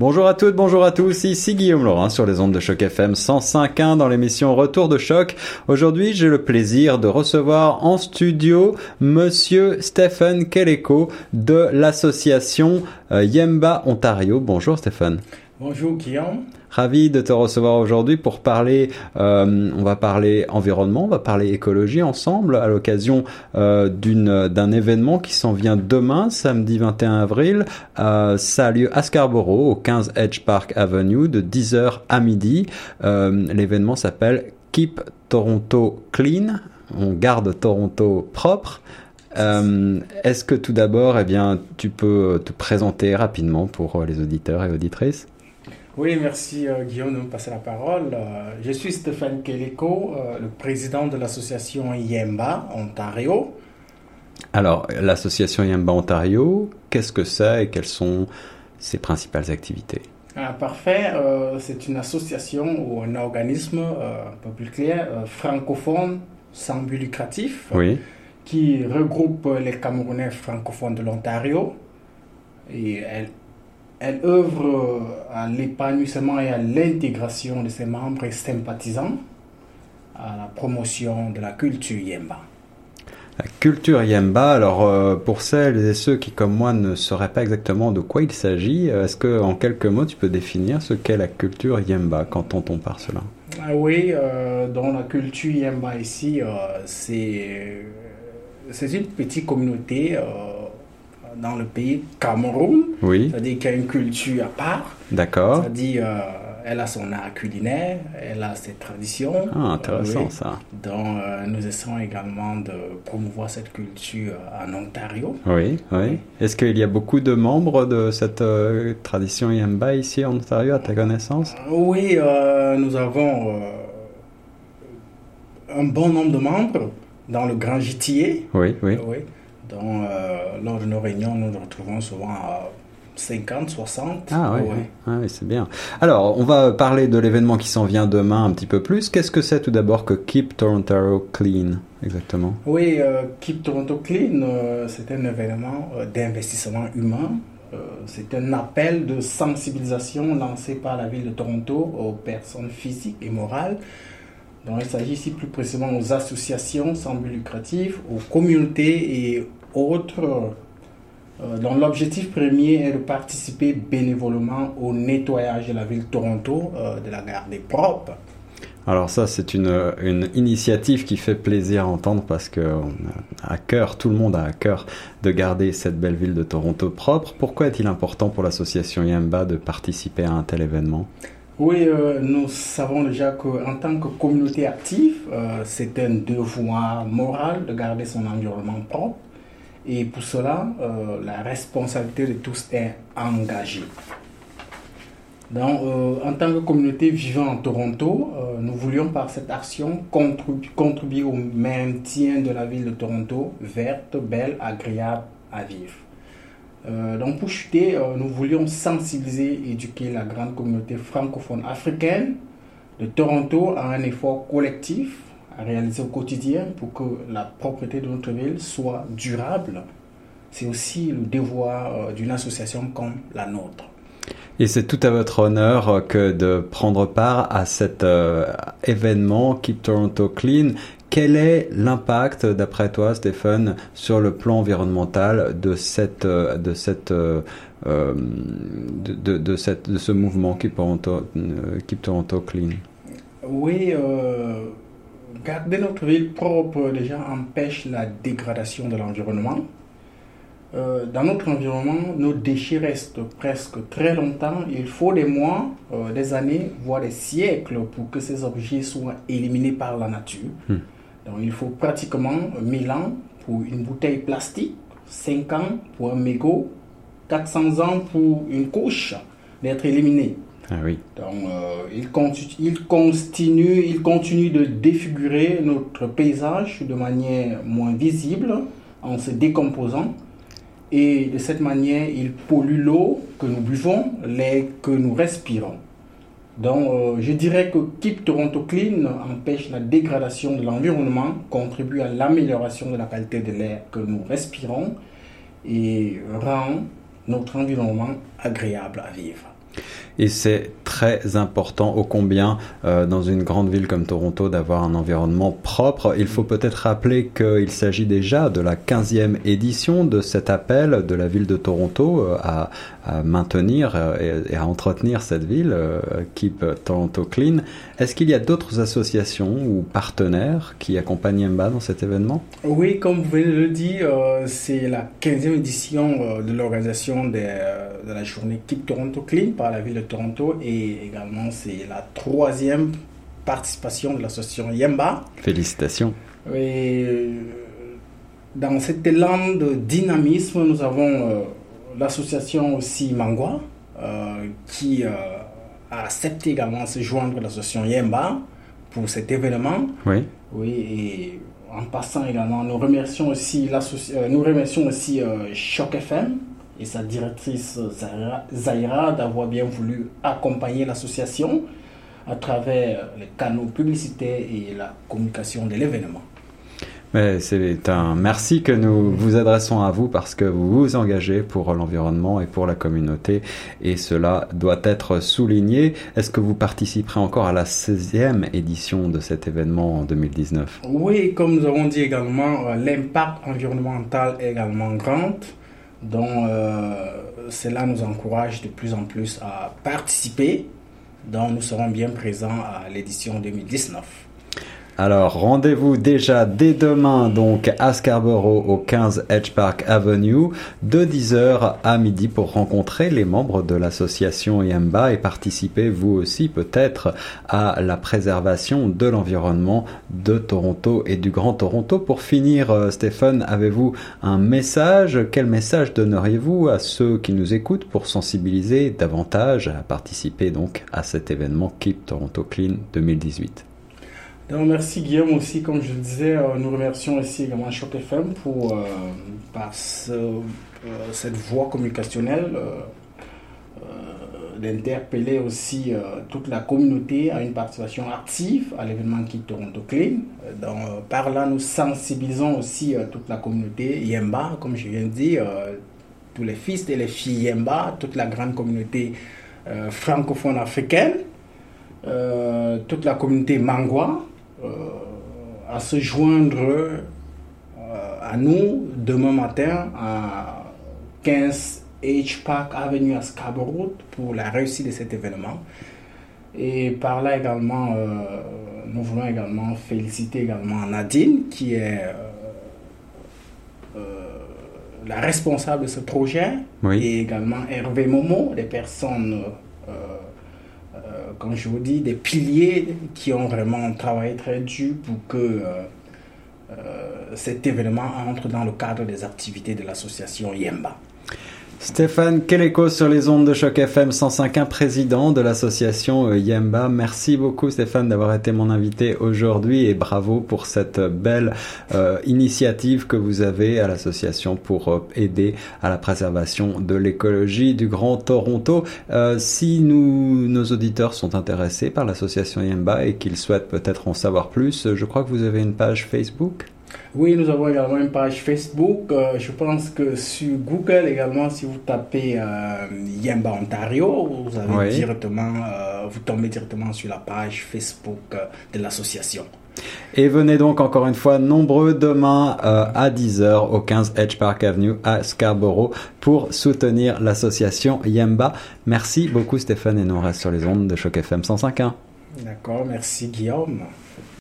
Bonjour à toutes, bonjour à tous, ici Guillaume Laurin sur les ondes de Choc FM 105.1 dans l'émission Retour de Choc. Aujourd'hui, j'ai le plaisir de recevoir en studio Monsieur Stephen Keleko de l'association euh, Yemba Ontario. Bonjour Stephen. Bonjour Guillaume. Ravi de te recevoir aujourd'hui pour parler, euh, on va parler environnement, on va parler écologie ensemble à l'occasion euh, d'un événement qui s'en vient demain, samedi 21 avril. Euh, ça a lieu à Scarborough, au 15 Edge Park Avenue, de 10h à midi. Euh, l'événement s'appelle Keep Toronto Clean. On garde Toronto propre. Est-ce que tout d'abord, eh bien, tu peux te présenter rapidement pour les auditeurs et auditrices? Oui, merci euh, Guillaume de me passer la parole. Euh, je suis Stéphane Keleko, euh, le président de l'association Yemba Ontario. Alors, l'association Yemba Ontario, qu'est-ce que c'est et quelles sont ses principales activités? Ah, Parfait, c'est une association ou un organisme, un peu plus clair, francophone, sans but lucratif, oui. qui regroupe les Camerounais francophones de l'Ontario. Et elle elle œuvre à l'épanouissement et à l'intégration de ses membres et sympathisants, à la promotion de la culture Yemba. La culture Yemba, alors euh, pour celles et ceux qui comme moi ne sauraient pas exactement de quoi il s'agit, euh, est-ce que en quelques mots tu peux définir ce qu'est la culture Yemba quand on tombe par cela? Ah Oui, euh, dans la culture Yemba ici, euh, c'est c'est une petite communauté euh, dans le pays Cameroun. Oui. C'est-à-dire qu'il y a une culture à part. D'accord. C'est-à-dire euh, elle a son art culinaire, elle a ses traditions. Ah, intéressant Oui. ça. Donc euh, nous essayons également de promouvoir cette culture en Ontario. Oui, oui. Est-ce qu'il y a beaucoup de membres de cette euh, tradition Yemba ici en Ontario, à ta connaissance? Euh, Oui, euh, nous avons euh, un bon nombre de membres dans le Grand GTA. Oui, oui. Oui. Donc, euh, lors de nos réunions, nous nous retrouvons souvent à 50, 60. Ah oui, Ouais. Ah oui, c'est bien. Alors, on va parler de l'événement qui s'en vient demain un petit peu plus. Qu'est-ce que c'est tout d'abord que Keep Toronto Clean Exactement? Oui, euh, Keep Toronto Clean, euh, c'est un événement euh, d'investissement humain. C'est un appel de sensibilisation lancé par la ville de Toronto aux personnes physiques et morales. Donc, il s'agit ici plus précisément aux associations sans but lucratif, aux communautés et autres euh, dont l'objectif premier est de participer bénévolement au nettoyage de la ville de Toronto, euh, de la garder propre. Alors ça, c'est une, une initiative qui fait plaisir à entendre parce que a à cœur, tout le monde a à cœur de garder cette belle ville de Toronto propre. Pourquoi est-il important pour l'association Yemba de participer à un tel événement? Oui, euh, nous savons déjà qu'en tant que communauté active, euh, c'est un devoir moral de garder son environnement propre. Et pour cela, euh, la responsabilité de tous est engagée. Donc, euh, en tant que communauté vivant en Toronto, euh, nous voulions par cette action contribu- contribuer au maintien de la ville de Toronto verte, belle, agréable à vivre. Donc pour chuter, nous voulions sensibiliser et éduquer la grande communauté francophone africaine de Toronto à un effort collectif réaliser au quotidien pour que la propriété de notre ville soit durable. C'est aussi le devoir euh, d'une association comme la nôtre. Et c'est tout à votre honneur euh, que de prendre part à cet euh, événement Keep Toronto Clean. Quel est l'impact, d'après toi, Stéphane, sur le plan environnemental de cette, euh, de cette, euh, de, de, de cette, de ce mouvement Keep Toronto, Keep Toronto Clean? Oui, euh, garder notre ville propre déjà empêche la dégradation de l'environnement. Euh, dans notre environnement, nos déchets restent presque très longtemps. Il faut des mois, euh, des années, voire des siècles pour que ces objets soient éliminés par la nature. Hmm. Donc il faut pratiquement 1000 ans pour une bouteille plastique, 5 ans pour un mégot, 400 ans pour une couche d'être éliminée. Ah. Donc, euh, il continue de défigurer notre paysage de manière moins visible en se décomposant. Et de cette manière, il pollue l'eau que nous buvons, l'air que nous respirons. Donc, euh, je dirais que Keep Toronto Clean empêche la dégradation de l'environnement, contribue à l'amélioration de la qualité de l'air que nous respirons et rend notre environnement agréable à vivre. Et c'est très important, ô combien, euh, dans une grande ville comme Toronto, d'avoir un environnement propre. Il faut peut-être rappeler qu'il s'agit déjà de la 15e édition de cet appel de la ville de Toronto euh, à, à, maintenir euh, et, et, à entretenir cette ville, euh, Keep Toronto Clean. Est-ce qu'il y a d'autres associations ou partenaires qui accompagnent Yemba dans cet événement? Oui, comme vous venez de le dire, c'est la 15e édition de l'organisation de, de la journée Keep Toronto Clean par la ville de Toronto et également c'est la troisième participation de l'association Yemba. Félicitations. Et dans cet élan de dynamisme, nous avons euh, l'association aussi Mangwa euh, qui euh, a accepté également de se joindre à l'association Yemba pour cet événement. Oui. Oui, et en passant également, nous remercions aussi, nous remercions aussi Choc FM et sa directrice Zaira d'avoir bien voulu accompagner l'association à travers les canaux publicitaires et la communication de l'événement. C'est un merci que nous vous adressons à vous parce que vous vous engagez pour l'environnement et pour la communauté et cela doit être souligné. Est-ce que vous participerez encore à la 16e édition de cet événement en 2019 Oui, comme nous avons dit également, l'impact environnemental est également grand. Donc, euh, cela nous encourage de plus en plus à participer. Donc, nous serons bien présents à l'édition 2019. Alors rendez-vous déjà dès demain donc à Scarborough au 15 Edge Park Avenue de 10h à midi pour rencontrer les membres de l'association Yamba et participer vous aussi peut-être à la préservation de l'environnement de Toronto et du Grand Toronto. Pour finir euh, Stéphane, avez-vous un message? Quel message donneriez-vous à ceux qui nous écoutent pour sensibiliser davantage à participer donc à cet événement Keep Toronto Clean 2018 donc, merci Guillaume aussi, comme je le disais, euh, nous remercions aussi également Choc FM pour euh, par euh, cette voie communicationnelle d'interpeller aussi toute la communauté à une participation active à l'événement qui Toronto Clean. Donc, par là, nous sensibilisons aussi toute la communauté Yemba, comme je viens de dire, tous les fils et les filles Yemba, toute la grande communauté francophone africaine, toute la communauté Mangwa, à se joindre euh, à nous demain matin à 15 H Park Avenue à Scarborough pour la réussite de cet événement. Et par là également, euh, nous voulons également féliciter également Nadine qui est euh, la responsable de ce projet oui. et également Hervé Momo, des personnes comme je vous dis, des piliers qui ont vraiment travaillé très dur pour que euh, euh, cet événement entre dans le cadre des activités de l'association Yemba. Stéphane Keleko sur les ondes de choc FM 105.1, président de l'association Yemba. Merci beaucoup Stéphane d'avoir été mon invité aujourd'hui et bravo pour cette belle euh, initiative que vous avez à l'association pour euh, aider à la préservation de l'écologie du Grand Toronto. Euh, si nous, nos auditeurs sont intéressés par l'association Yemba et qu'ils souhaitent peut-être en savoir plus, je crois que vous avez une page Facebook. Oui, nous avons également une page Facebook. Euh, je pense que sur Google également, si vous tapez euh, Yemba Ontario, vous avez Oui. directement, euh, vous tombez directement sur la page Facebook euh, de l'association. Et venez donc encore une fois nombreux demain euh, à 10h au 15 Edge Park Avenue à Scarborough pour soutenir l'association Yemba. Merci beaucoup Stéphane et nous on reste sur les ondes de Choc FM 105.1. D'accord, merci Guillaume.